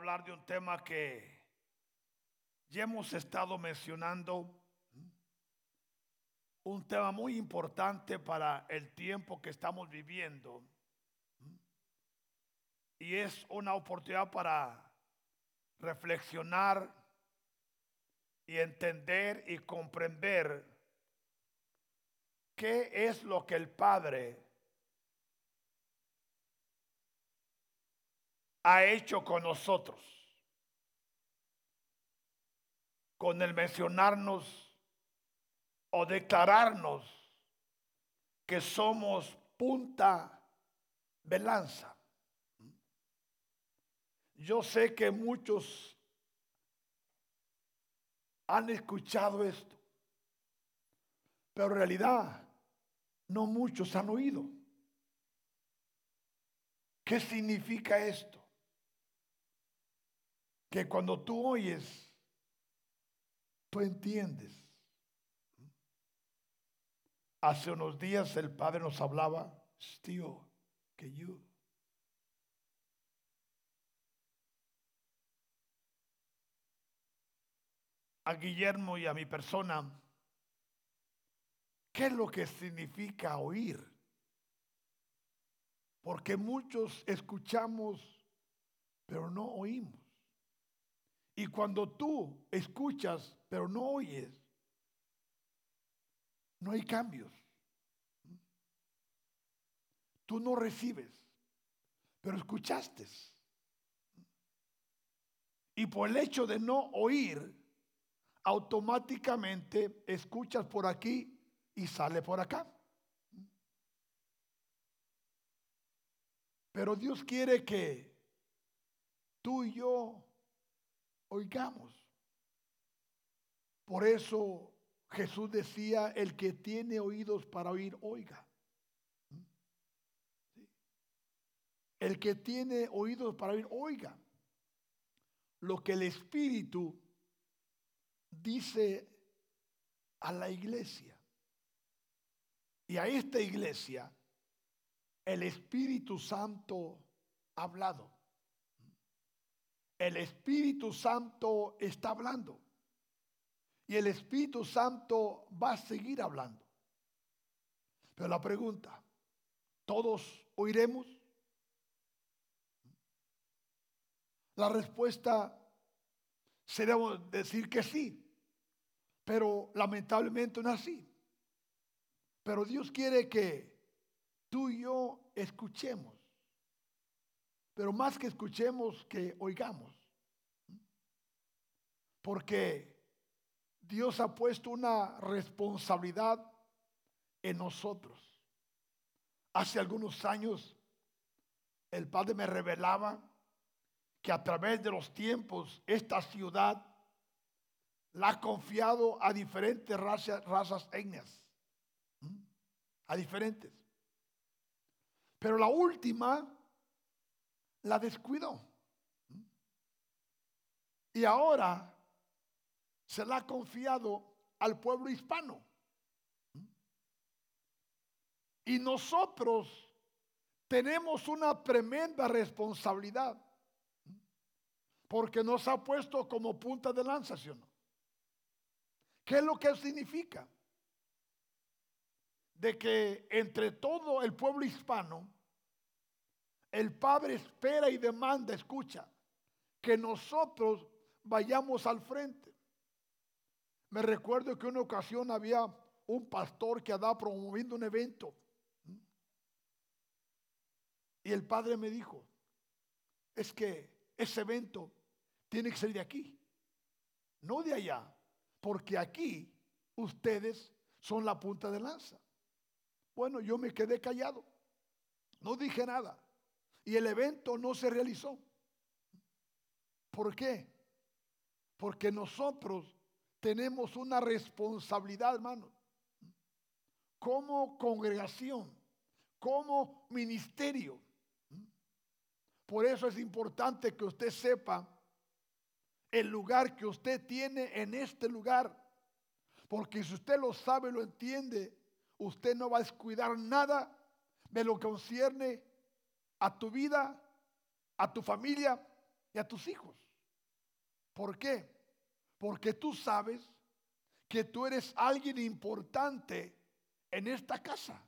hablar de un tema que ya hemos estado mencionando, un tema muy importante para el tiempo que estamos viviendo. Y es una oportunidad para reflexionar y entender y comprender qué es lo que el Padre ha hecho con nosotros. Con el mencionarnos o declararnos que somos punta de lanza. Yo sé que muchos han escuchado esto, pero en realidad no muchos han oído. ¿Qué significa esto? Que cuando tú oyes, tú entiendes. Hace unos días el Padre nos hablaba, still, que yo. A Guillermo y a mi persona, ¿qué es lo que significa oír? Porque muchos escuchamos, pero no oímos. Y cuando tú escuchas, pero no oyes, no hay cambios. Tú no recibes, pero escuchaste. Y por el hecho de no oír, automáticamente escuchas por aquí y sale por acá. Pero Dios quiere que tú y yo oigamos. Por eso Jesús decía, el que tiene oídos para oír, oiga. El que tiene oídos para oír, oiga. Lo que el Espíritu dice a la iglesia. Y a esta iglesia, el Espíritu Santo ha hablado. El Espíritu Santo está hablando. Y el Espíritu Santo va a seguir hablando. Pero la pregunta, ¿todos oiremos? La respuesta sería decir que sí, pero lamentablemente no así. Pero Dios quiere que tú y yo escuchemos pero más que escuchemos, que oigamos. Porque Dios ha puesto una responsabilidad en nosotros. Hace algunos años el Padre me revelaba que a través de los tiempos esta ciudad la ha confiado a diferentes razas, etnias. A diferentes. Pero la última la descuidó. Y ahora se la ha confiado al pueblo hispano. Y nosotros tenemos una tremenda responsabilidad. Porque nos ha puesto como punta de lanza, ¿sí o no? ¿Qué es lo que significa? De que entre todo el pueblo hispano, el Padre espera y demanda, escucha, que nosotros vayamos al frente. Me recuerdo que una ocasión había un pastor que andaba promoviendo un evento. Y el padre me dijo, es que ese evento tiene que ser de aquí, no de allá, porque aquí ustedes son la punta de lanza. Bueno, yo me quedé callado, no dije nada y el evento no se realizó. ¿Por qué? Porque nosotros tenemos una responsabilidad, hermano, como congregación, como ministerio. Por eso es importante que usted sepa el lugar que usted tiene en este lugar. Porque si usted lo sabe, lo entiende, usted no va a descuidar nada de lo que concierne a tu vida, a tu familia y a tus hijos. ¿Por qué? Porque tú sabes que tú eres alguien importante en esta casa.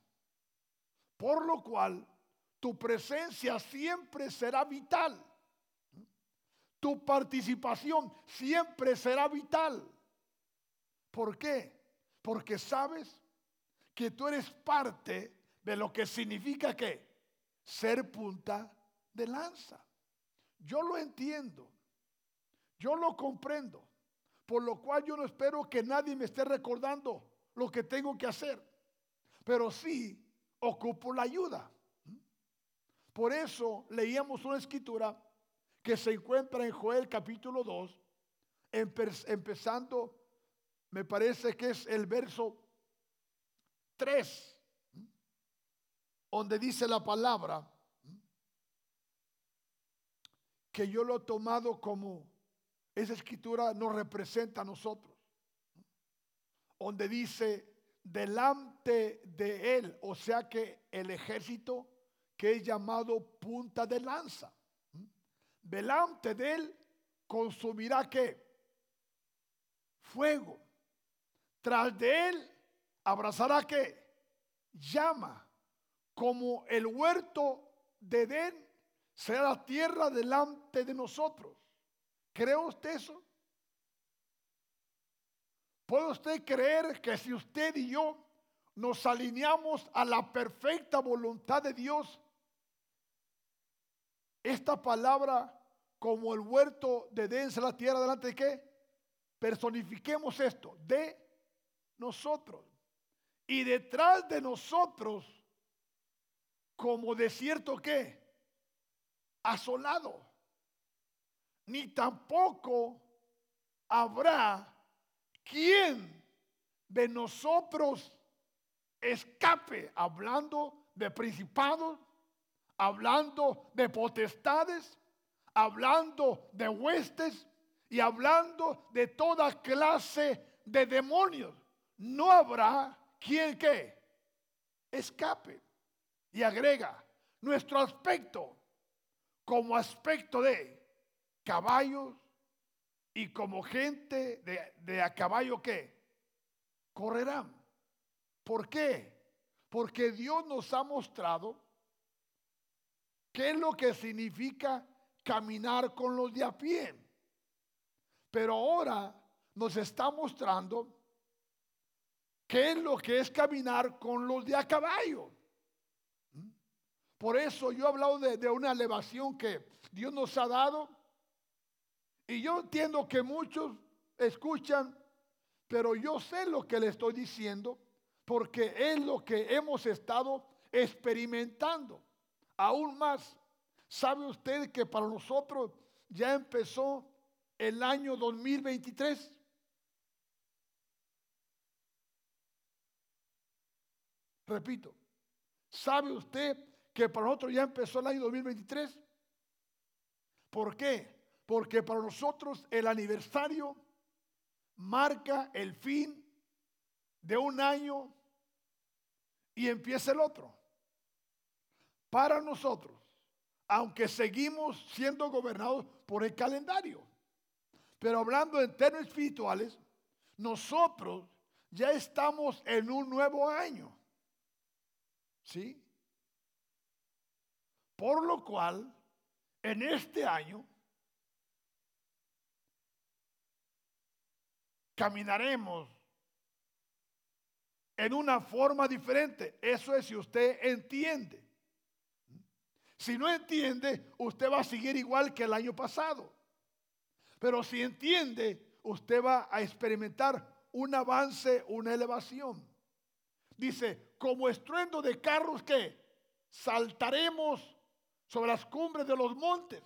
Por lo cual tu presencia siempre será vital. Tu participación siempre será vital. ¿Por qué? Porque sabes que tú eres parte de lo que significa que ser punta de lanza. Yo lo entiendo. Yo lo comprendo. Por lo cual yo no espero que nadie me esté recordando lo que tengo que hacer. Pero sí ocupo la ayuda. Por eso leíamos una escritura que se encuentra en Joel capítulo 2, empezando, me parece que es el verso 3, donde dice la palabra, que yo lo he tomado como esa escritura nos representa a nosotros, donde dice, delante de él, o sea que el ejército que es llamado punta de lanza, delante de él consumirá que fuego, tras de él abrazará que llama, como el huerto de Edén será la tierra delante de nosotros. ¿Cree usted eso? ¿Puede usted creer que si usted y yo nos alineamos a la perfecta voluntad de Dios, esta palabra como el huerto de dense la tierra delante de qué? Personifiquemos esto, de nosotros. Y detrás de nosotros, como desierto que asolado. Ni tampoco habrá quien de nosotros escape, hablando de principados, hablando de potestades, hablando de huestes y hablando de toda clase de demonios. No habrá quien que escape. Y agrega, nuestro aspecto como aspecto de caballos y como gente de, a caballo que correrán. ¿Por qué? Porque Dios nos ha mostrado qué es lo que significa caminar con los de a pie. Pero ahora nos está mostrando qué es lo que es caminar con los de a caballo. Por eso yo he hablado de una elevación que Dios nos ha dado. Y yo entiendo que muchos escuchan, pero yo sé lo que le estoy diciendo porque es lo que hemos estado experimentando. Aún más, ¿sabe usted que para nosotros ya empezó el año 2023? Repito, ¿sabe usted que para nosotros ya empezó el año 2023? ¿Por qué? Porque para nosotros el aniversario marca el fin de un año y empieza el otro. Para nosotros, aunque seguimos siendo gobernados por el calendario, pero hablando en términos espirituales, nosotros ya estamos en un nuevo año. ¿Sí? Por lo cual, en este año, caminaremos en una forma diferente. Eso es si usted entiende. Si no entiende, usted va a seguir igual que el año pasado. Pero si entiende, usted va a experimentar un avance, una elevación. Dice, como estruendo de carros que saltaremos sobre las cumbres de los montes,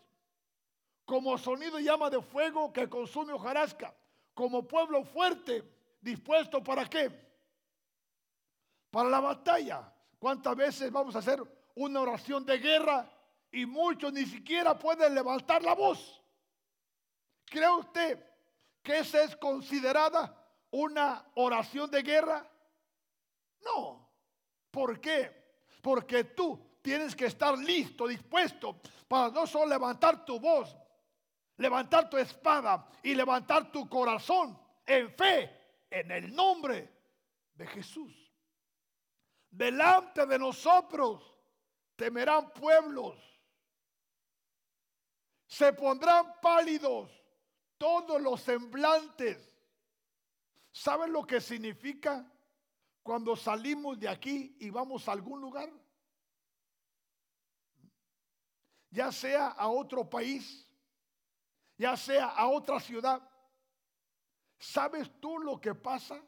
como sonido y llama de fuego que consume hojarasca, como pueblo fuerte, dispuesto para qué? para la batalla. ¿Cuántas veces vamos a hacer una oración de guerra y muchos ni siquiera pueden levantar la voz? ¿Cree usted que esa es considerada una oración de guerra? No. ¿Por qué? Porque tú tienes que estar listo, dispuesto para no solo levantar tu voz, levantar tu espada y levantar tu corazón en fe en el nombre de Jesús. Delante de nosotros temerán pueblos, se pondrán pálidos todos los semblantes. ¿Saben lo que significa cuando salimos de aquí y vamos a algún lugar? Ya sea a otro país, ya sea a otra ciudad. ¿Sabes tú lo que pasa?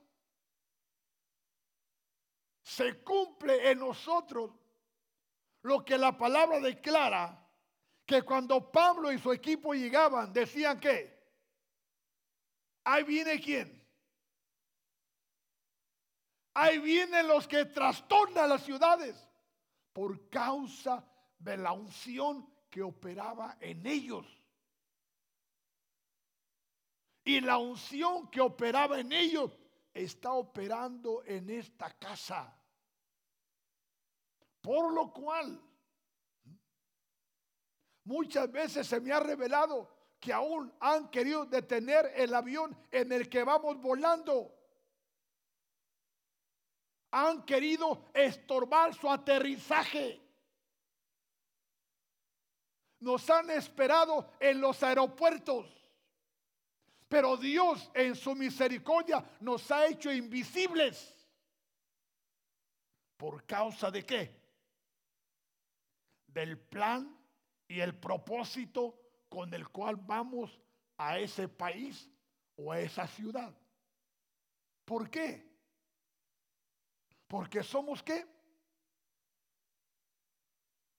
Se cumple en nosotros lo que la palabra declara, que cuando Pablo y su equipo llegaban, decían que, ahí viene quién. Ahí vienen los que trastornan las ciudades por causa de la unción que operaba en ellos. Y la unción que operaba en ellos está operando en esta casa. Por lo cual, muchas veces se me ha revelado que aún han querido detener el avión en el que vamos volando. Han querido estorbar su aterrizaje. Nos han esperado en los aeropuertos. Pero Dios en su misericordia nos ha hecho invisibles. ¿Por causa de qué? Del plan y el propósito con el cual vamos a ese país o a esa ciudad. ¿Por qué? Porque somos qué?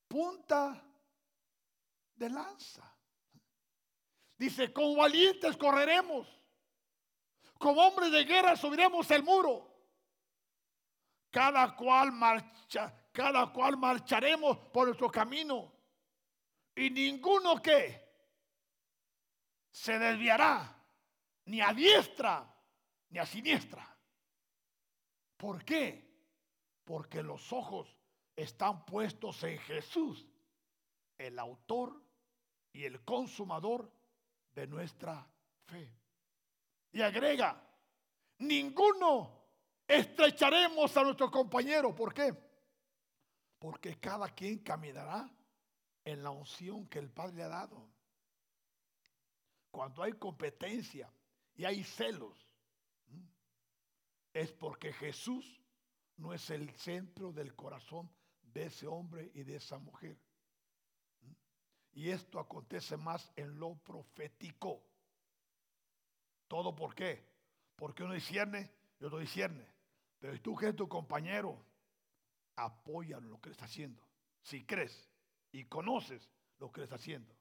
Punta de lanza. Dice, con valientes correremos. Como hombres de guerra subiremos el muro. Cada cual marcha, cada cual marcharemos por nuestro camino. Y ninguno que se desviará ni a diestra ni a siniestra. ¿Por qué? Porque los ojos están puestos en Jesús, el autor y el consumador de nuestra fe. Y agrega, ninguno estrecharemos a nuestro compañero. ¿Por qué? Porque cada quien caminará en la unción que el Padre ha dado. Cuando hay competencia y hay celos, es porque Jesús no es el centro del corazón de ese hombre y de esa mujer. Y esto acontece más en lo profético. ¿Todo por qué? Porque uno discierne y otro discierne. Pero si tú crees tu compañero, apoya lo que le está haciendo. Si crees y conoces lo que le está haciendo.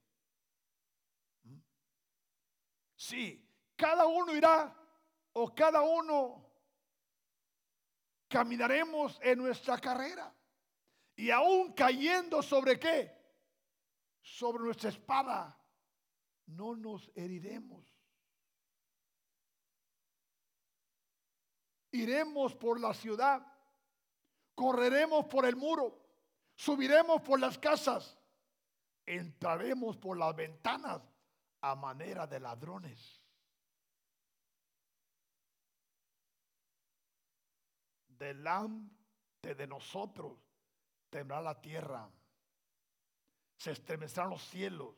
¿Mm? Sí, cada uno irá o cada uno caminaremos en nuestra carrera. Y aún cayendo sobre qué? Sobre nuestra espada, no nos heriremos. Iremos por la ciudad, correremos por el muro, subiremos por las casas, entraremos por las ventanas a manera de ladrones. Delante de nosotros tendrá la tierra se estremecerán los cielos,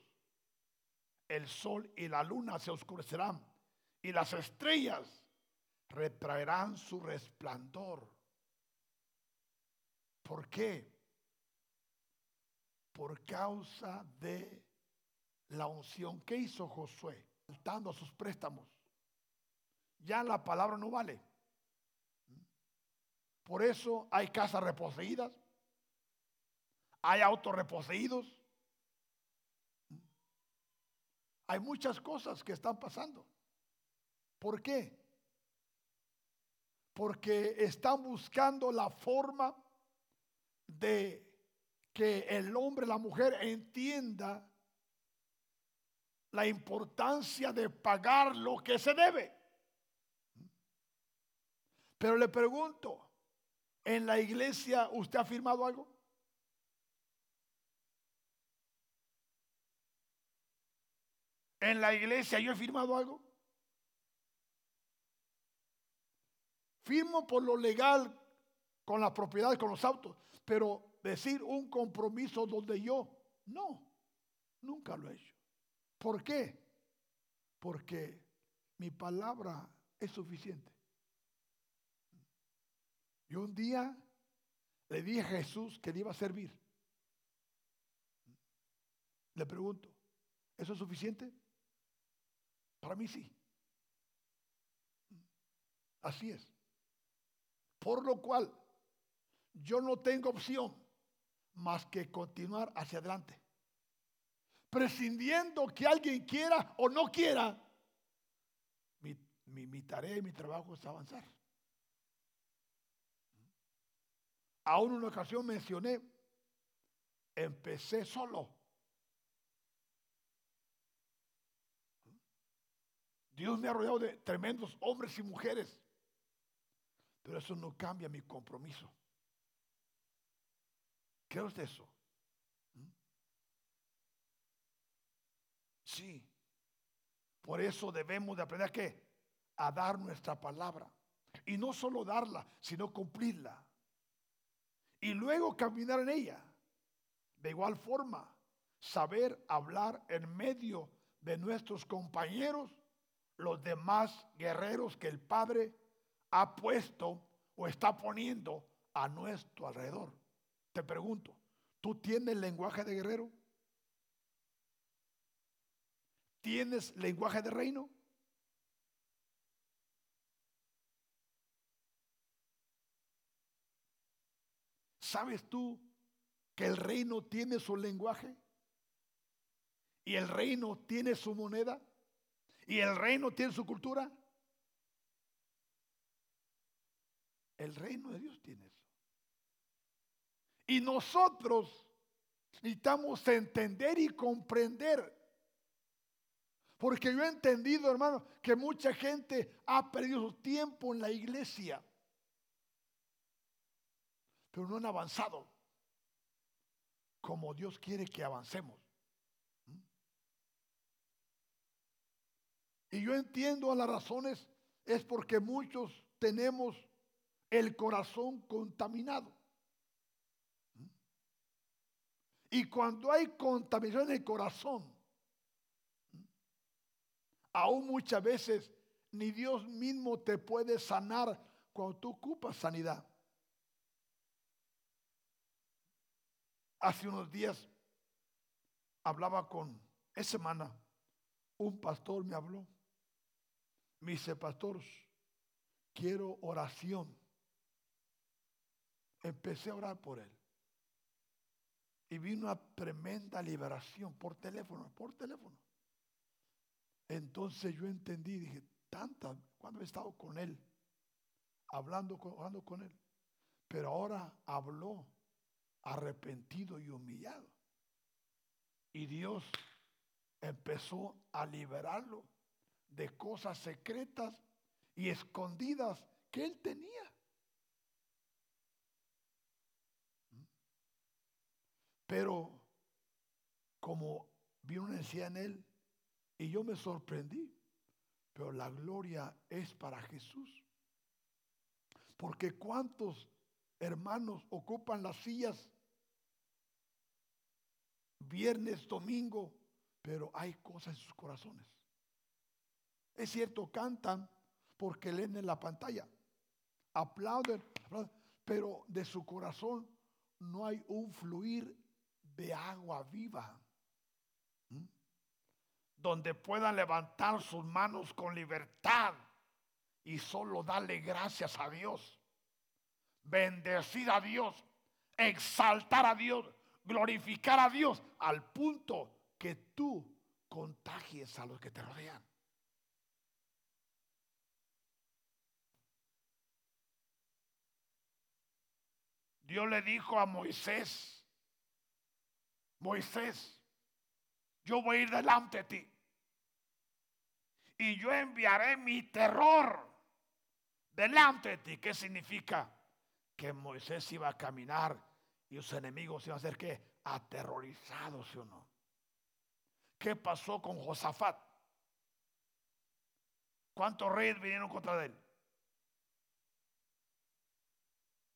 el sol y la luna se oscurecerán y las estrellas retraerán su resplandor. ¿Por qué? Por causa de la unción. ¿Qué hizo Josué? Faltando sus préstamos. Ya la palabra no vale. Por eso hay casas reposeídas, hay autos reposeídos, Hay muchas cosas que están pasando. ¿Por qué? Porque están buscando la forma de que el hombre, la mujer entienda la importancia de pagar lo que se debe. Pero le pregunto, ¿en la iglesia usted ha firmado algo? En la iglesia yo he firmado algo. Firmo por lo legal con la propiedad, con los autos, pero decir un compromiso donde yo, no, nunca lo he hecho. ¿Por qué? Porque mi palabra es suficiente. Yo un día le dije a Jesús que le iba a servir. Le pregunto, ¿eso es suficiente? Para mí sí. Así es. Por lo cual, yo no tengo opción más que continuar hacia adelante. Prescindiendo que alguien quiera o no quiera, mi, tarea y mi trabajo es avanzar. Aún en una ocasión mencioné, empecé solo. Dios me ha rodeado de tremendos hombres y mujeres, pero eso no cambia mi compromiso. ¿Qué es eso? ¿Mm? Sí. Por eso debemos de aprender qué? A dar nuestra palabra. Y no solo darla, sino cumplirla. Y luego caminar en ella. De igual forma, saber hablar en medio de nuestros compañeros, los demás guerreros que el Padre ha puesto o está poniendo a nuestro alrededor. Te pregunto, ¿tú tienes lenguaje de guerrero? ¿Tienes lenguaje de reino? ¿Sabes tú que el reino tiene su lenguaje? ¿Y el reino tiene su moneda? ¿Y el reino tiene su cultura? El reino de Dios tiene eso. Y nosotros necesitamos entender y comprender. Porque yo he entendido, hermano, que mucha gente ha perdido su tiempo en la iglesia. Pero no han avanzado como Dios quiere que avancemos. Y yo entiendo a las razones, es porque muchos tenemos el corazón contaminado. Y cuando hay contaminación en el corazón, aún muchas veces ni Dios mismo te puede sanar cuando tú ocupas sanidad. Hace unos días hablaba con, esa semana, un pastor me habló. Me dice, pastor, quiero oración. Empecé a orar por él. Y vino una tremenda liberación por teléfono, por teléfono. Entonces yo entendí, dije, tanta, cuando he estado con él, hablando, hablando con él. Pero ahora habló arrepentido y humillado. Y Dios empezó a liberarlo de cosas secretas y escondidas que él tenía. Pero como vi una necesidad en él y yo me sorprendí, pero la gloria es para Jesús. Porque cuántos hermanos ocupan las sillas viernes, domingo, pero hay cosas en sus corazones. Es cierto, cantan porque leen en la pantalla, aplauden, pero de su corazón no hay un fluir de agua viva, donde puedan levantar sus manos con libertad y solo darle gracias a Dios, bendecir a Dios, exaltar a Dios, glorificar a Dios al punto que tú contagies a los que te rodean. Dios le dijo a Moisés, Moisés, yo voy a ir delante de ti. Y yo enviaré mi terror delante de ti. ¿Qué significa? Que Moisés iba a caminar y sus enemigos iban a ser que aterrorizados, ¿sí o no? ¿Qué pasó con Josafat? ¿Cuántos reyes vinieron contra él?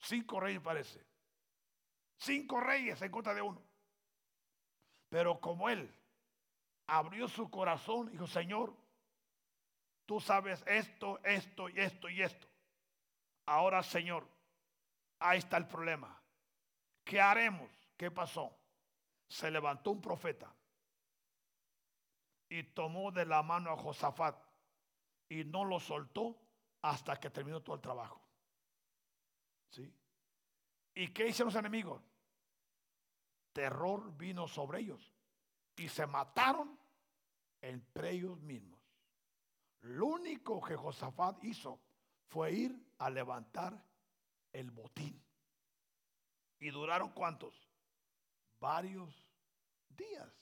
Cinco reyes parece. Cinco reyes en contra de uno. Pero como él abrió su corazón, dijo, Señor, tú sabes esto, esto y esto y esto. Ahora, Señor, ahí está el problema. ¿Qué haremos? ¿Qué pasó? Se levantó un profeta y tomó de la mano a Josafat y no lo soltó hasta que terminó todo el trabajo. ¿Sí? ¿Y qué hicieron los enemigos? Terror vino sobre ellos y se mataron entre ellos mismos. Lo único que Josafat hizo fue ir a levantar el botín. ¿Y duraron cuántos? Varios días.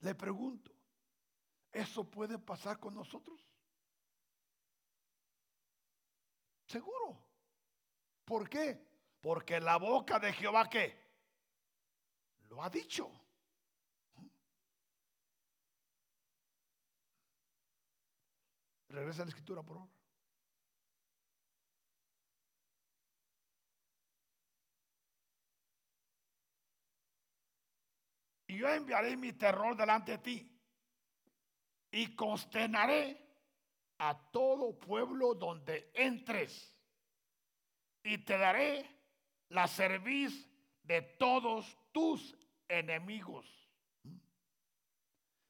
Le pregunto, ¿eso puede pasar con nosotros? Seguro. ¿Por qué? Porque la boca de Jehová qué? Lo ha dicho. Regresa a la escritura, por favor. Y yo enviaré mi terror delante de ti y consternaré a todo pueblo donde entres y te daré la cerviz de todos tus enemigos.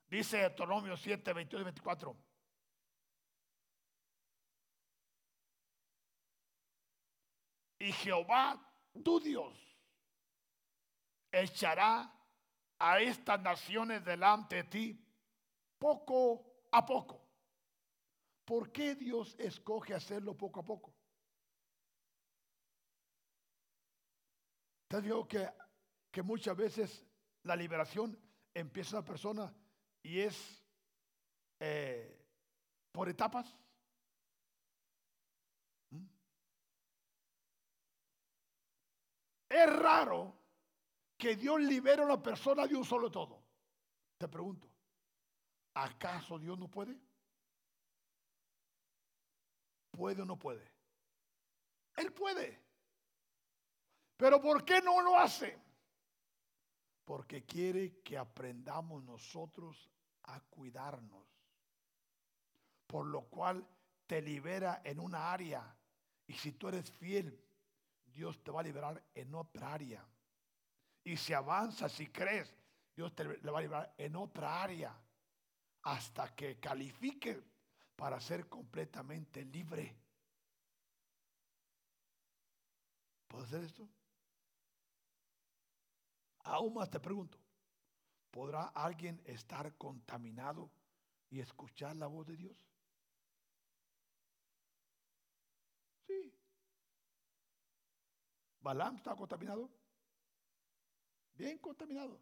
Dice Deuteronomio 7, 22 y 24. Y Jehová, tu Dios, echará a estas naciones delante de ti poco a poco. ¿Por qué Dios escoge hacerlo poco a poco? Te digo que, muchas veces la liberación empieza una persona y es eh, por etapas. ¿Mm? Es raro que Dios libere a una persona de un solo todo. Te pregunto, ¿acaso Dios no puede? ¿Puede o no puede? Él puede. Pero ¿por qué no lo hace? Porque quiere que aprendamos nosotros a cuidarnos. Por lo cual te libera en una área. Y si tú eres fiel, Dios te va a liberar en otra área. Y si avanzas, si crees, Dios te va a llevar en otra área hasta que califique para ser completamente libre. ¿Puede ser esto? Aún más te pregunto, ¿podrá alguien estar contaminado y escuchar la voz de Dios? Sí. ¿Balaam está contaminado? bien contaminado.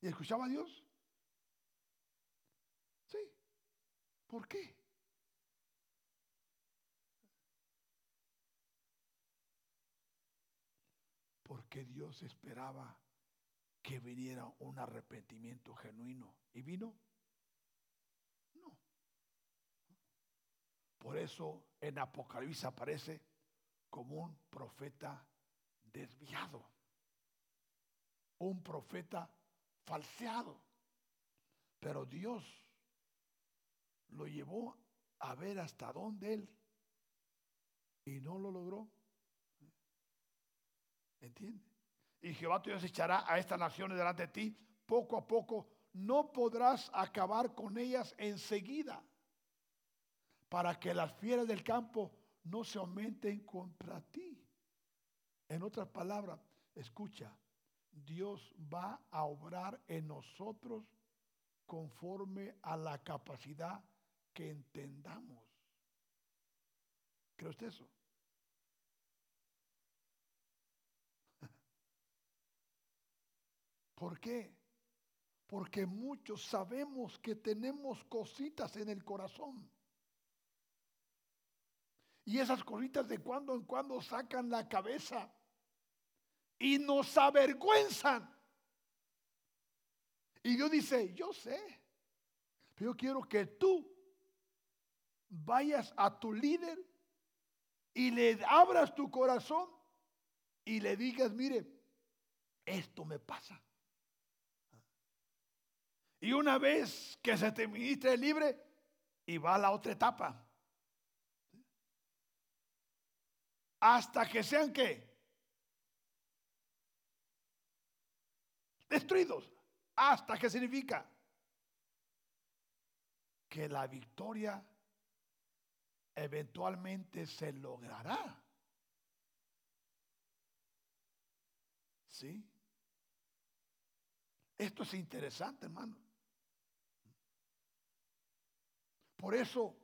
¿Y escuchaba a Dios? Sí. ¿Por qué? Porque Dios esperaba que viniera un arrepentimiento genuino. ¿Y vino? No. Por eso en Apocalipsis aparece como un profeta desviado un profeta falseado. Pero Dios lo llevó a ver hasta dónde él y no lo logró. ¿Entiende? Y Jehová tu Dios echará a estas naciones delante de ti poco a poco. No podrás acabar con ellas enseguida para que las fieras del campo no se aumenten contra ti. En otras palabras, escucha, Dios va a obrar en nosotros conforme a la capacidad que entendamos. ¿Cree usted eso? ¿Por qué? Porque muchos sabemos que tenemos cositas en el corazón. Y esas cositas de cuando en cuando sacan la cabeza y nos avergüenzan. Y Dios dice, yo sé, pero yo quiero que tú vayas a tu líder y le abras tu corazón y le digas, mire, esto me pasa. Y una vez que se te ministre libre, y va a la otra etapa. Hasta que sean qué? Destruidos. Hasta que significa que la victoria eventualmente se logrará. ¿Sí? Esto es interesante, hermano. Por eso,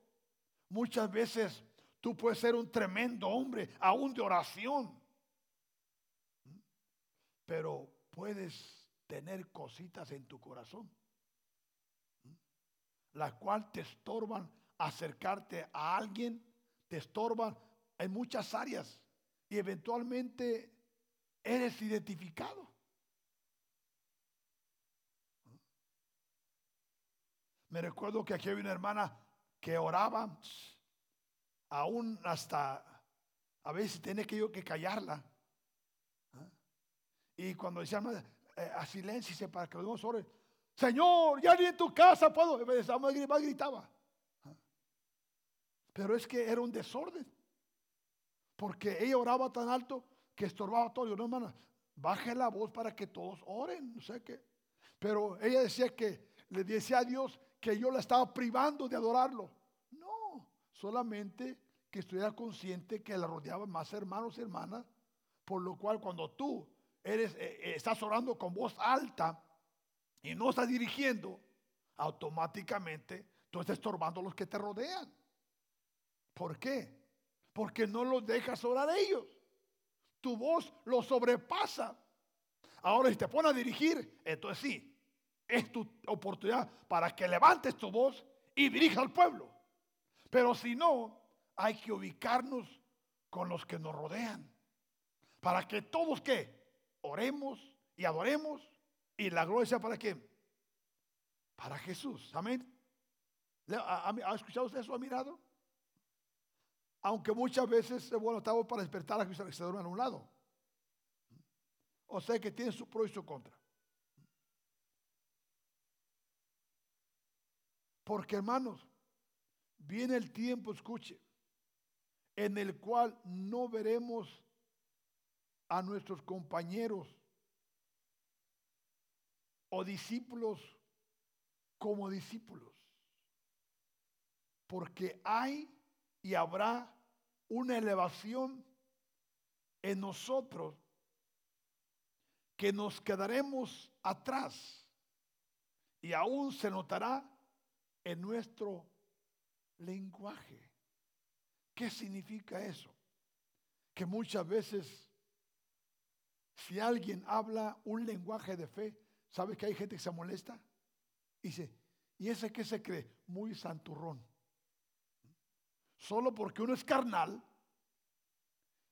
muchas veces tú puedes ser un tremendo hombre, aún de oración, pero puedes tener cositas en tu corazón, las cuales te estorban acercarte a alguien, te estorban en muchas áreas y eventualmente eres identificado. Me recuerdo que aquí había una hermana que oraba, aún hasta a veces tiene que yo que callarla. ¿ah? Y cuando decía, eh, a silencio para que los ore, Señor, ya ni en tu casa puedo. Más gritaba. ¿ah? Pero es que era un desorden. Porque ella oraba tan alto que estorbaba todo. Yo no, hermana, baje la voz para que todos oren. No sé qué. Pero ella decía que le decía a Dios que yo la estaba privando de adorarlo solamente que estuviera consciente que la rodeaban más hermanos y hermanas, por lo cual cuando tú eres, eh, eh, estás orando con voz alta y no estás dirigiendo, automáticamente tú estás estorbando a los que te rodean. ¿Por qué? Porque no los dejas orar a ellos. Tu voz los sobrepasa. Ahora, si te pones a dirigir, entonces sí, es tu oportunidad para que levantes tu voz y dirija al pueblo. Pero si no, hay que ubicarnos con los que nos rodean. Para que todos que oremos y adoremos y la gloria sea para quién? Para Jesús. Amén. ¿Ha, escuchado usted eso? ¿Ha mirado? Aunque muchas veces, bueno, estamos para despertar a que se duerme a un lado. O sea que tiene su pro y su contra. Porque hermanos, Viene el tiempo, escuche, en el cual no veremos a nuestros compañeros o discípulos como discípulos. Porque hay y habrá una elevación en nosotros que nos quedaremos atrás y aún se notará en nuestro lenguaje. ¿Qué significa eso? Que muchas veces, si alguien habla un lenguaje de fe, ¿sabes que hay gente que se molesta? Y dice, ¿y ese qué se cree? Muy santurrón. Solo porque uno es carnal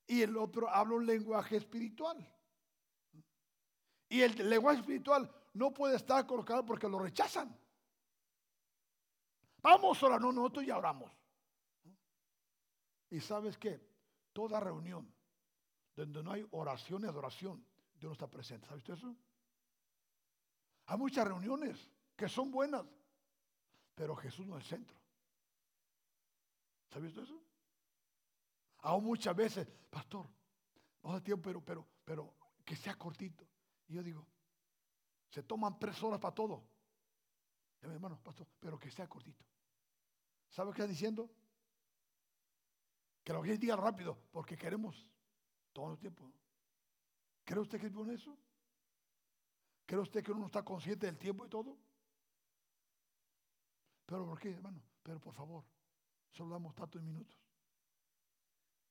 y el otro habla un lenguaje espiritual. Y el lenguaje espiritual no puede estar colocado porque lo rechazan. Vamos a orar. No, nosotros ya oramos. Y sabes qué? Toda reunión donde no hay oración y adoración, Dios no está presente. ¿Sabes eso? Hay muchas reuniones que son buenas, pero Jesús no es el centro. ¿Sabes eso? Aún muchas veces, pastor, no tiempo, pero, pero, pero que sea cortito. Y yo digo, se toman tres horas para todo. mi hermano, pastor, pero que sea cortito. ¿Sabe qué está diciendo? Que lo que diga rápido, porque queremos todo el tiempo. ¿Cree usted que es bueno eso? ¿Cree usted que uno no está consciente del tiempo y todo? Pero ¿por qué, hermano? Pero por favor, solo damos tantos minutos.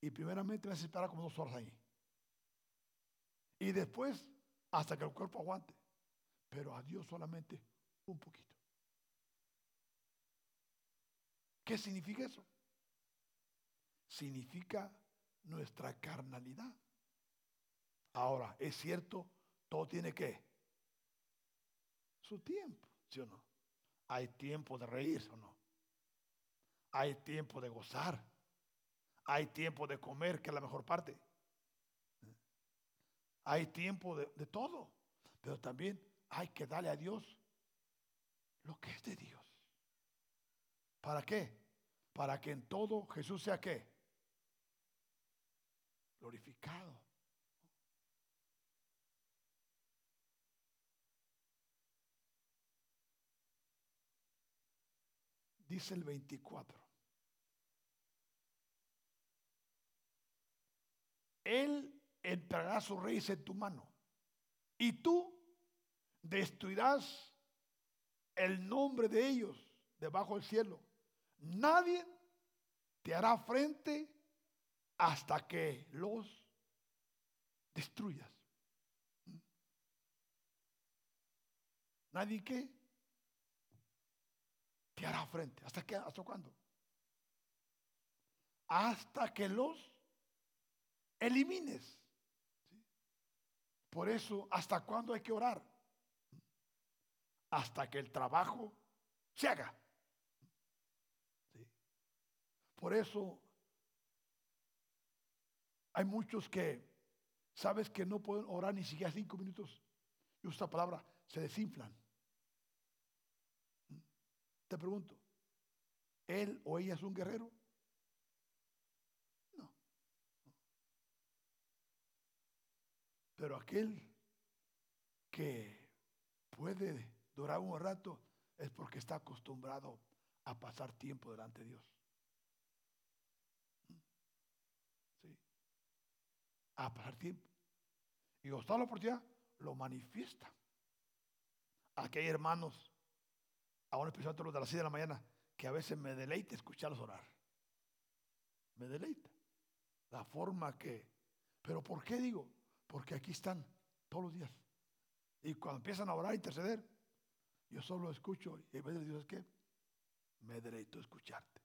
Y primeramente me esperar como dos horas ahí. Y después, hasta que el cuerpo aguante. Pero a Dios solamente un poquito. ¿Qué significa eso? Significa nuestra carnalidad. Ahora, es cierto, todo tiene que su tiempo, ¿sí o no? Hay tiempo de reírse o no. hay tiempo de gozar, hay tiempo de comer, que es la mejor parte. Hay tiempo de, de todo, pero también hay que darle a Dios lo que es de Dios. ¿Para qué? Para que en todo Jesús sea qué? Glorificado. Dice el 24. Él entrará su reyes en tu mano y tú destruirás el nombre de ellos debajo del cielo. Nadie te hará frente hasta que los destruyas. Nadie que te hará frente. ¿Hasta qué? ¿Hasta cuándo? Hasta que los elimines. Por eso, ¿hasta cuándo hay que orar? Hasta que el trabajo se haga. Por eso hay muchos que, sabes que no pueden orar ni siquiera cinco minutos. Y esta palabra, se desinflan. Te pregunto, ¿él o ella es un guerrero? No. Pero aquel que puede durar un rato es porque está acostumbrado a pasar tiempo delante de Dios. ¿Sí? A pasar tiempo. Y está la oportunidad, lo manifiesta. Aquí hay hermanos aún especialmente los de las 6 de la mañana, que a veces me deleita escucharlos orar. Me deleita. La forma que... Pero ¿por qué digo? Porque aquí están todos los días. Y cuando empiezan a orar e interceder, yo solo escucho y a veces digo, es que me deleito escucharte.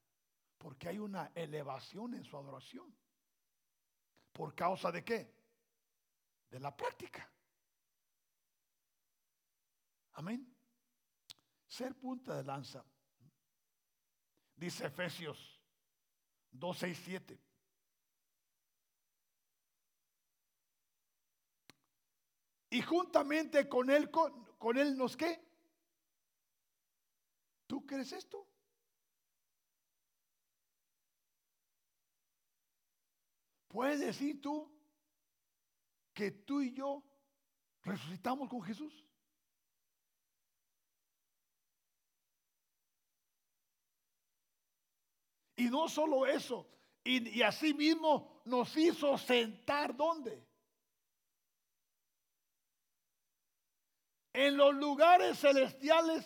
Porque hay una elevación en su adoración. ¿Por causa de qué? De la práctica. Amén. Ser punta de lanza. Dice Efesios 2, 6, 7. Y juntamente con él, con, con él nos qué? ¿Tú crees esto? ¿Puedes decir tú que tú y yo resucitamos con Jesús? Y no solo eso, y, así mismo nos hizo sentar ¿dónde? En los lugares celestiales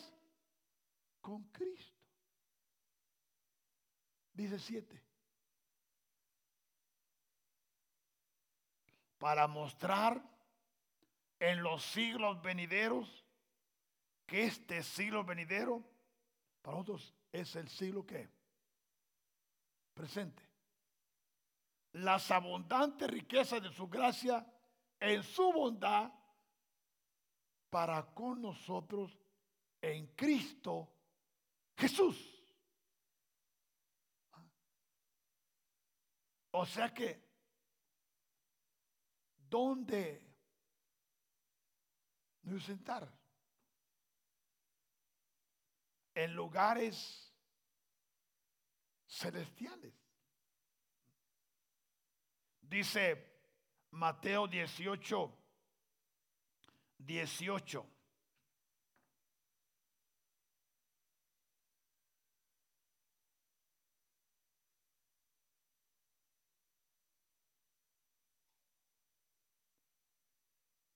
con Cristo. Dice siete. Para mostrar en los siglos venideros que este siglo venidero para nosotros es el siglo que presente. Las abundantes riquezas de su gracia en su bondad para con nosotros en Cristo Jesús. O sea que, ¿dónde nos sentar? En lugares celestiales. Dice Mateo 18, 18.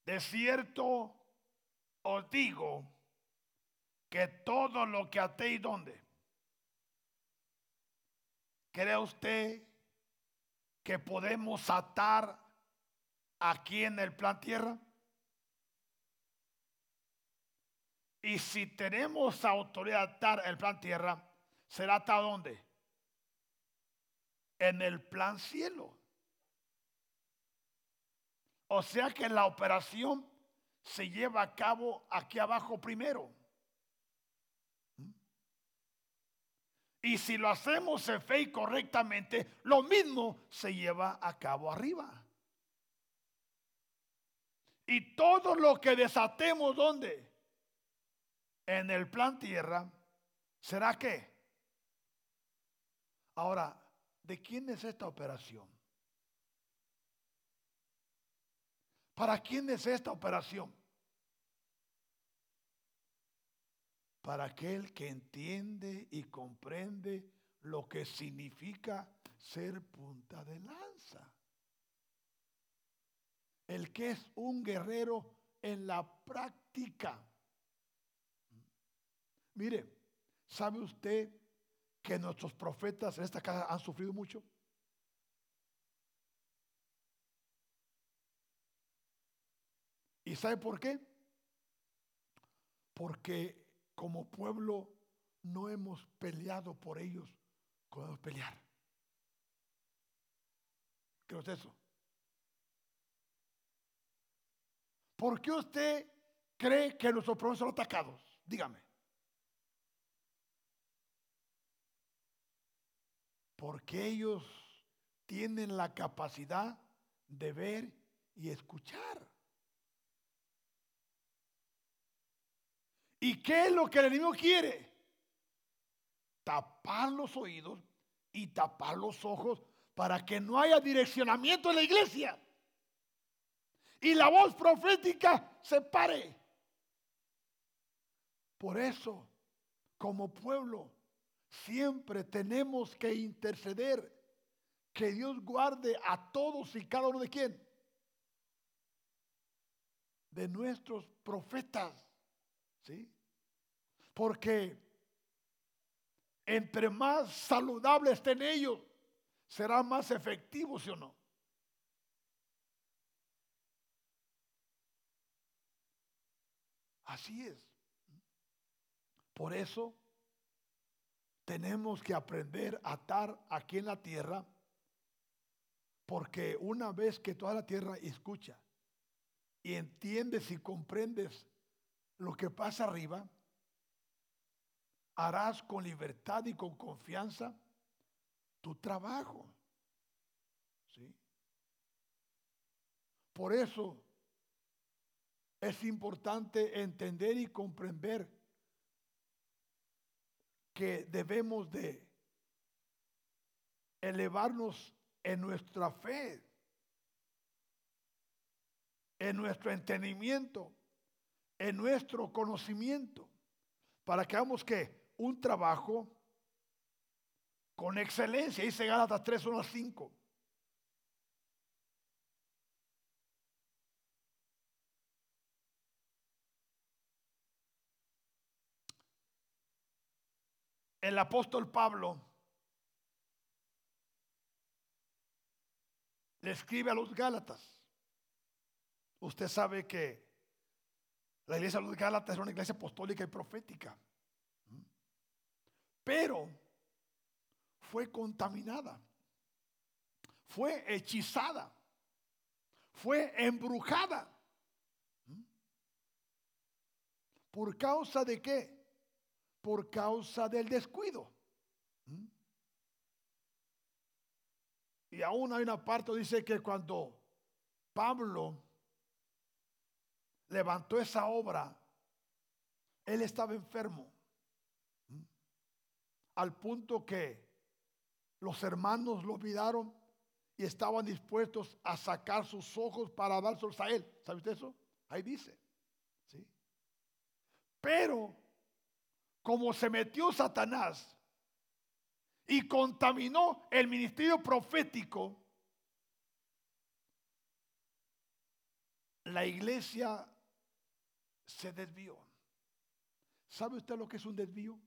De cierto os digo que todo lo que atéis, ¿dónde? ¿Cree usted que podemos atar aquí en el plan tierra? Y si tenemos autoridad de atar el plan tierra, ¿será atado dónde? En el plan cielo. O sea que la operación se lleva a cabo aquí abajo primero. Y si lo hacemos en fe y correctamente, lo mismo se lleva a cabo arriba. Y todo lo que desatemos, ¿dónde? En el plan tierra, ¿será qué? Ahora, ¿de quién es esta operación? ¿Para quién es esta operación? Para aquel que entiende y comprende lo que significa ser punta de lanza. El que es un guerrero en la práctica. Mire, ¿sabe usted que nuestros profetas en esta casa han sufrido mucho? ¿Y sabe por qué? Porque como pueblo no hemos peleado por ellos como debemos pelear. ¿Qué es eso? ¿Por qué usted cree que nuestros pueblos son atacados? Dígame. Porque ellos tienen la capacidad de ver y escuchar. ¿Y qué es lo que el enemigo quiere? Tapar los oídos y tapar los ojos para que no haya direccionamiento en la iglesia. Y la voz profética se pare. Por eso, como pueblo, siempre tenemos que interceder que Dios guarde a todos y cada uno de quién. De nuestros profetas. ¿Sí? Porque entre más saludables estén ellos, serán más efectivos, ¿sí o no? Así es. Por eso tenemos que aprender a atar aquí en la tierra, porque una vez que toda la tierra escucha y entiendes y comprendes lo que pasa arriba, harás con libertad y con confianza tu trabajo. ¿Sí? Por eso es importante entender y comprender que debemos de elevarnos en nuestra fe, en nuestro entendimiento, en nuestro conocimiento, para que hagamos que un trabajo con excelencia, dice Gálatas 3, 1 a 5. El apóstol Pablo le escribe a los Gálatas. Usted sabe que la iglesia de Gálatas era una iglesia apostólica y profética. Pero fue contaminada, fue hechizada, fue embrujada. ¿Por causa de qué? Por causa del descuido. Y aún hay una parte dice que cuando Pablo levantó esa obra, él estaba enfermo. Al punto que los hermanos lo olvidaron y estaban dispuestos a sacar sus ojos para dárselos a él. ¿Sabe usted eso? Ahí dice. ¿sí? Pero como se metió Satanás y contaminó el ministerio profético, la iglesia se desvió. ¿Sabe usted lo que es un desvío?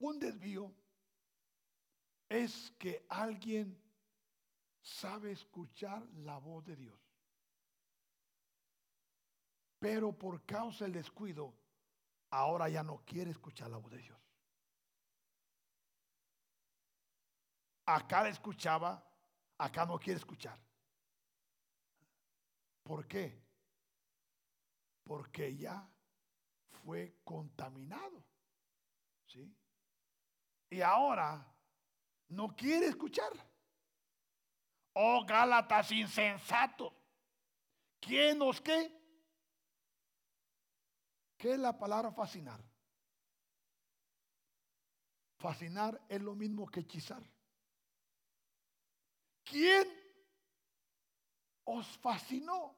Un desvío es que alguien sabe escuchar la voz de Dios. Pero por causa del descuido, ahora ya no quiere escuchar la voz de Dios. Acá la escuchaba, acá no quiere escuchar. ¿Por qué? Porque ya fue contaminado. ¿Sí? Y ahora no quiere escuchar. Oh Gálatas insensatos. ¿Quién os qué? ¿Qué es la palabra fascinar? Fascinar es lo mismo que hechizar. ¿Quién os fascinó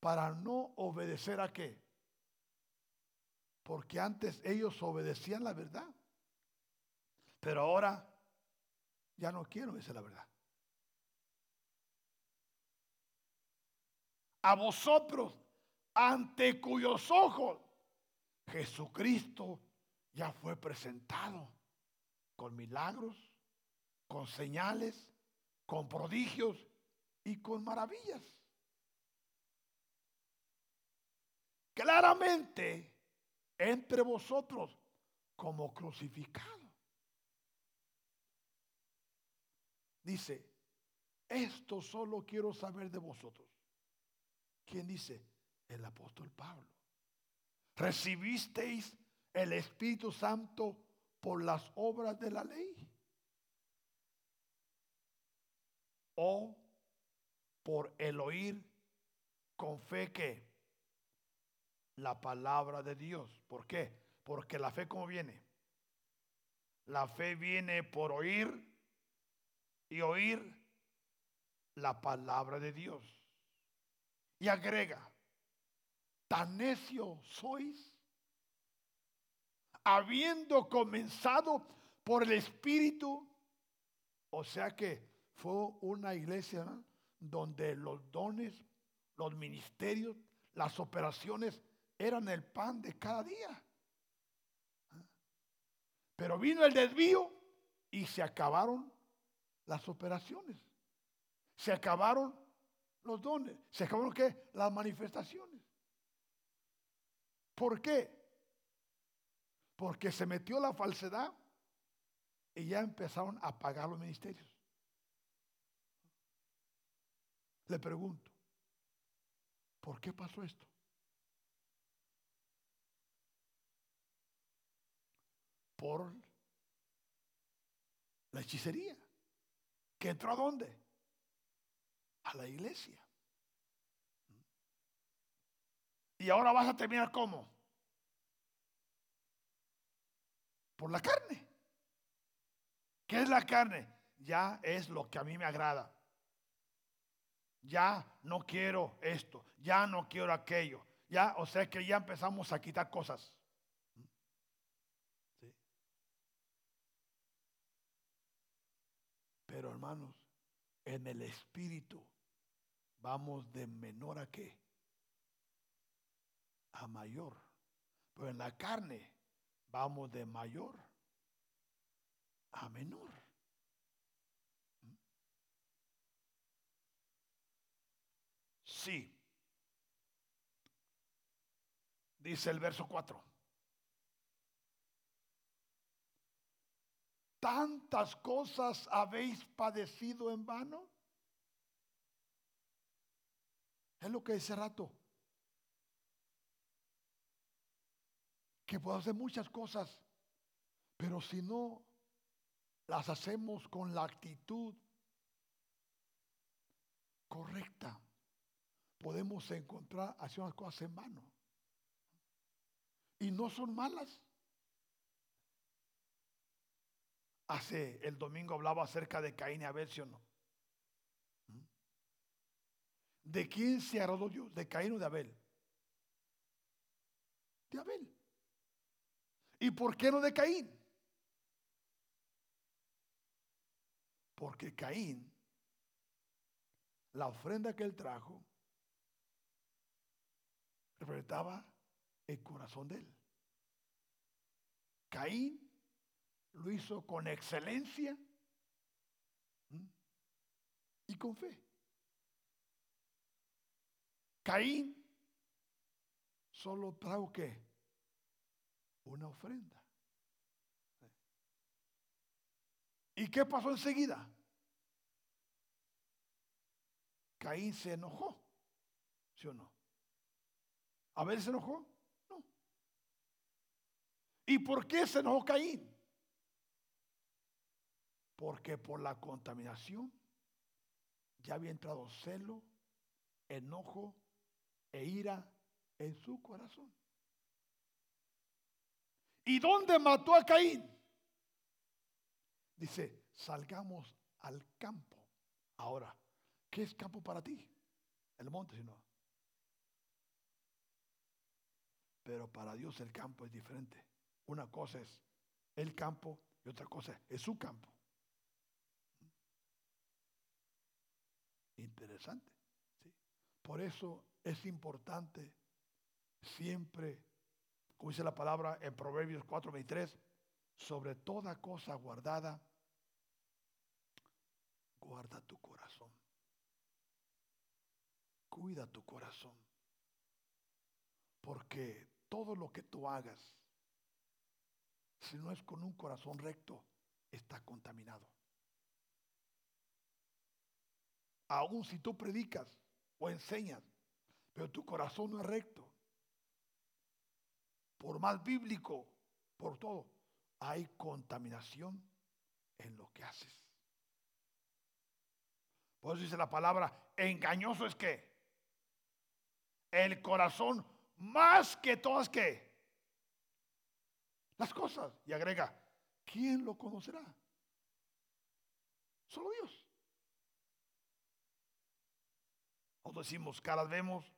para no obedecer a qué? Porque antes ellos obedecían la verdad. Pero ahora ya no quiero obedecer la verdad. A vosotros, ante cuyos ojos Jesucristo ya fue presentado con milagros, con señales, con prodigios y con maravillas. Claramente entre vosotros como crucificado. Dice, esto solo quiero saber de vosotros. ¿Quién dice? El apóstol Pablo. ¿Recibisteis el Espíritu Santo por las obras de la ley? ¿O por el oír con fe que la palabra de Dios? ¿Por qué? Porque la fe cómo viene? La fe viene por oír y oír la palabra de Dios. Y agrega, tan necio sois, habiendo comenzado por el Espíritu, o sea que fue una iglesia donde los dones, los ministerios, las operaciones eran el pan de cada día. Pero vino el desvío y se acabaron las operaciones. Se acabaron los dones. Se acabaron qué? Las manifestaciones. ¿Por qué? Porque se metió la falsedad y ya empezaron a pagar los ministerios. Le pregunto, ¿por qué pasó esto? Por la hechicería. ¿Que entró a dónde? A la iglesia. Y ahora vas a terminar cómo? Por la carne. ¿Qué es la carne? Ya es lo que a mí me agrada. Ya no quiero esto, ya no quiero aquello. Ya, o sea que ya empezamos a quitar cosas. Pero hermanos, en el espíritu vamos de menor a qué? A mayor. Pero en la carne vamos de mayor a menor. Dice el verso 4. tantas cosas habéis padecido en vano? Es lo que dice rato. Que puedo hacer muchas cosas, pero si no las hacemos con la actitud correcta, podemos encontrar hacer unas cosas en vano. Y no son malas. Hace el domingo hablaba acerca de Caín y Abel, ¿sí o no? ¿Mm? ¿De quién se agradó Dios? ¿De Caín o de Abel? De Abel. ¿Y por qué no de Caín? Porque Caín, la ofrenda que él trajo, representaba el corazón de él. Caín lo hizo con excelencia y con fe. Caín solo trajo que una ofrenda. ¿Y qué pasó enseguida? Caín se enojó, ¿sí o no? ¿A ver se enojó? No. ¿Y por qué se enojó Caín? Porque por la contaminación ya había entrado celo, enojo e ira en su corazón. ¿Y dónde mató a Caín? Dice, salgamos al campo. Ahora, ¿qué es campo para ti? El monte, si no. Pero para Dios el campo es diferente. Una cosa es el campo y otra cosa es su campo. Interesante. Por eso es importante siempre, como dice la palabra en Proverbios 4:23, sobre toda cosa guardada, guarda tu corazón. Cuida tu corazón. Porque todo lo que tú hagas, si no es con un corazón recto, está contaminado. Aún si tú predicas o enseñas, pero tu corazón no es recto, por más bíblico, por todo, hay contaminación en lo que haces. Por eso dice la palabra, engañoso es que el corazón más que todas que las cosas. Y agrega, ¿quién lo conocerá? Solo Dios. O decimos, caras vemos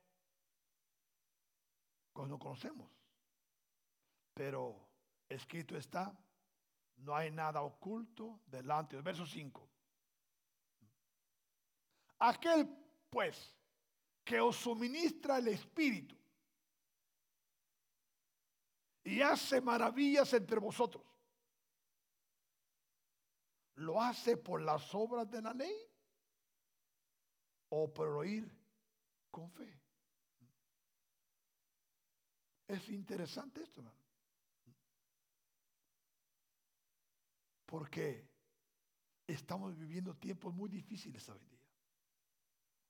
cuando no conocemos. Pero escrito está, no hay nada oculto delante del verso 5. Aquel pues que os suministra el Espíritu y hace maravillas entre vosotros. ¿Lo hace por las obras de la ley o por oír con fe? Es interesante esto, hermano. Porque estamos viviendo tiempos muy difíciles hoy día.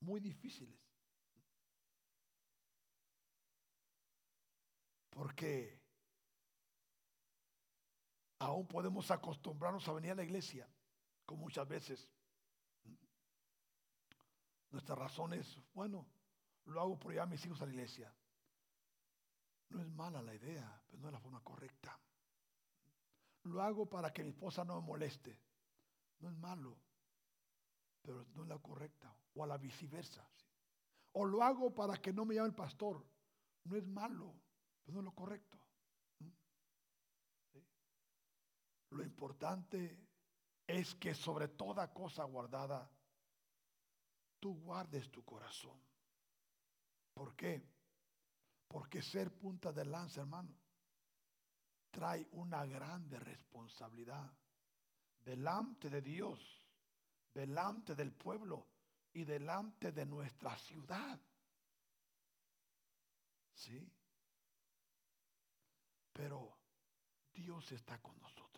Muy difíciles. Porque aún podemos acostumbrarnos a venir a la iglesia, como muchas veces. Nuestra razón es, bueno, lo hago por llevar a mis hijos a la iglesia. No es mala la idea, pero no es la forma correcta. Lo hago para que mi esposa no me moleste. No es malo, pero no es la correcta. O a la viceversa. O lo hago para que no me llame el pastor. No es malo, pero no es lo correcto. Lo importante es que sobre toda cosa guardada, tú guardes tu corazón. ¿Por qué? Porque ser punta de lanza, hermano, trae una grande responsabilidad delante de Dios, delante del pueblo y delante de nuestra ciudad. ¿Sí? Pero Dios está con nosotros.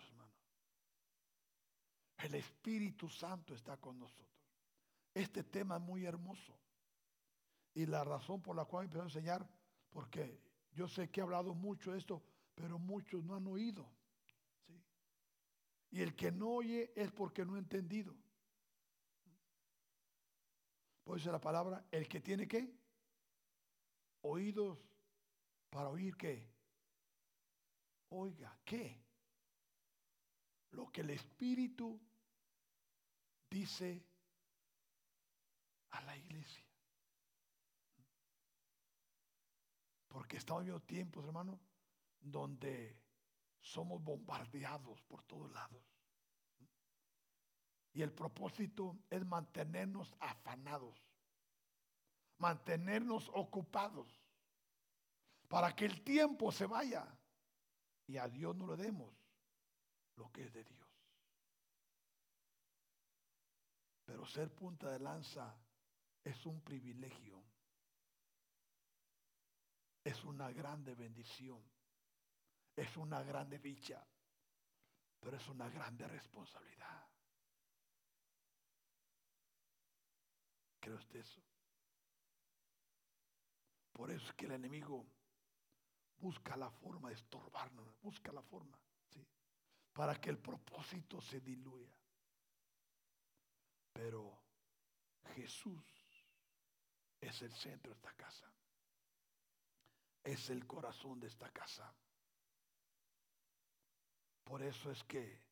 El Espíritu Santo está con nosotros. Este tema es muy hermoso. Y la razón por la cual empiezo a enseñar, porque yo sé que he hablado mucho de esto, pero muchos no han oído. Y el que no oye es porque no ha entendido. Por eso la palabra, el que tiene que oídos para oír qué. Oiga, ¿qué? Lo que el Espíritu dice a la iglesia. Porque estamos viendo tiempos, hermano, donde somos bombardeados por todos lados. Y el propósito es mantenernos afanados, mantenernos ocupados, para que el tiempo se vaya y a Dios no le demos lo que es de Dios. Pero ser punta de lanza es un privilegio, es una grande bendición es una grande dicha, pero es una grande responsabilidad. ¿Cree usted eso? Por eso es que el enemigo busca la forma de estorbarnos, busca la forma, ¿sí? Para que el propósito se diluya. Pero Jesús es el centro de esta casa. Es el corazón de esta casa. Por eso es que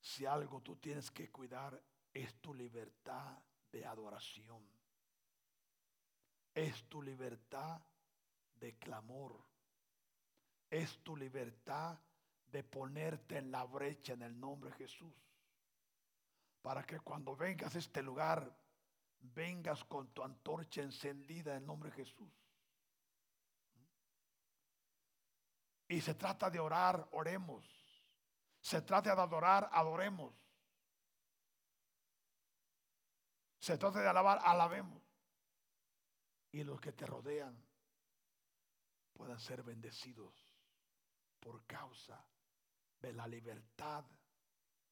si algo tú tienes que cuidar es tu libertad de adoración. Es tu libertad de clamor. Es tu libertad de ponerte en la brecha en el nombre de Jesús. Para que cuando vengas a este lugar, vengas con tu antorcha encendida en nombre de Jesús. Y se trata de orar, oremos. Se trata de adorar, adoremos. Se trata de alabar, alabemos. Y los que te rodean puedan ser bendecidos por causa de la libertad,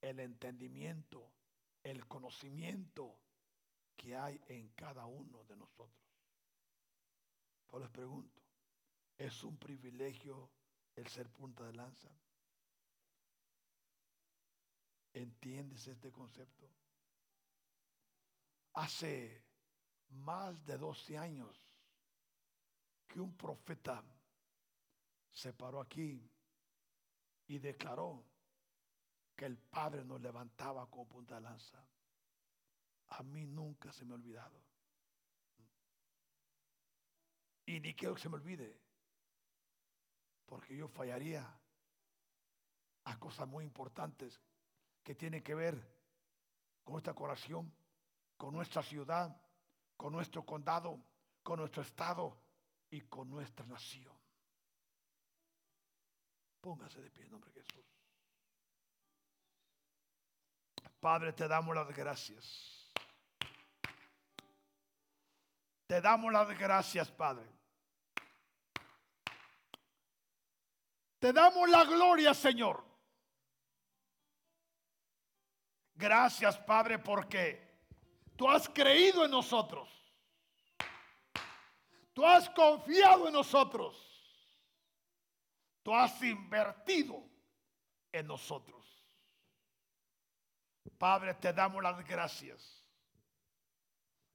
el entendimiento, el conocimiento que hay en cada uno de nosotros. Yo les pregunto, ¿es un privilegio el ser punta de lanza? ¿Entiendes este concepto? Hace más de 12 años que un profeta se paró aquí y declaró que el Padre nos levantaba como punta de lanza. A mí nunca se me ha olvidado. Y ni quiero que se me olvide, porque yo fallaría a cosas muy importantes que tienen que ver con esta corazón, con nuestra ciudad, con nuestro condado, con nuestro estado y con nuestra nación. Póngase de pie en nombre de Jesús. Padre, te damos las gracias. Te damos las gracias, Padre. Te damos la gloria, Señor. Gracias, Padre, porque tú has creído en nosotros. Tú has confiado en nosotros. Tú has invertido en nosotros. Padre, te damos las gracias.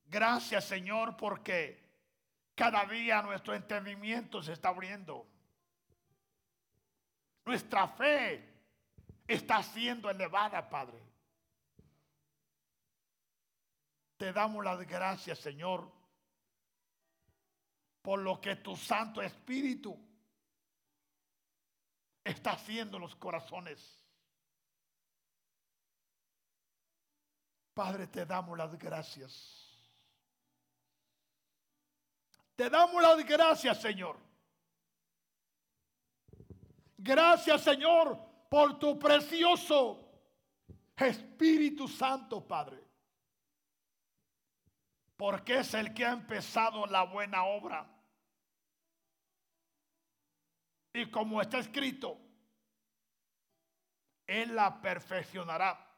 Gracias, Señor, porque cada día nuestro entendimiento se está abriendo. Nuestra fe está siendo elevada, Padre. Te damos las gracias, Señor, por lo que tu Santo Espíritu está haciendo los corazones. Padre, te damos las gracias. Te damos las gracias, Señor. Gracias, Señor, por tu precioso Espíritu Santo, Padre. Porque es el que ha empezado la buena obra y como está escrito, Él la perfeccionará.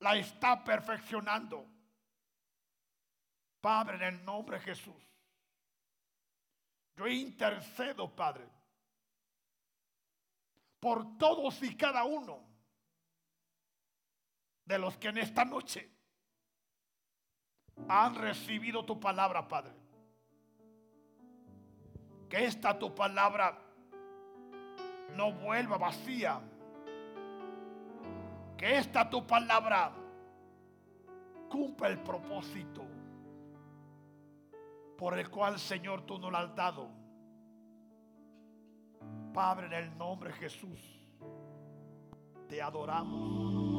La está perfeccionando. Padre, en el nombre de Jesús. Yo intercedo, Padre, por todos y cada uno de los que en esta noche han recibido tu palabra, Padre que esta tu palabra no vuelva vacía esta tu palabra cumpla el propósito por el cual, Señor, tú nos la has dado. Padre, en el nombre de Jesús, te adoramos.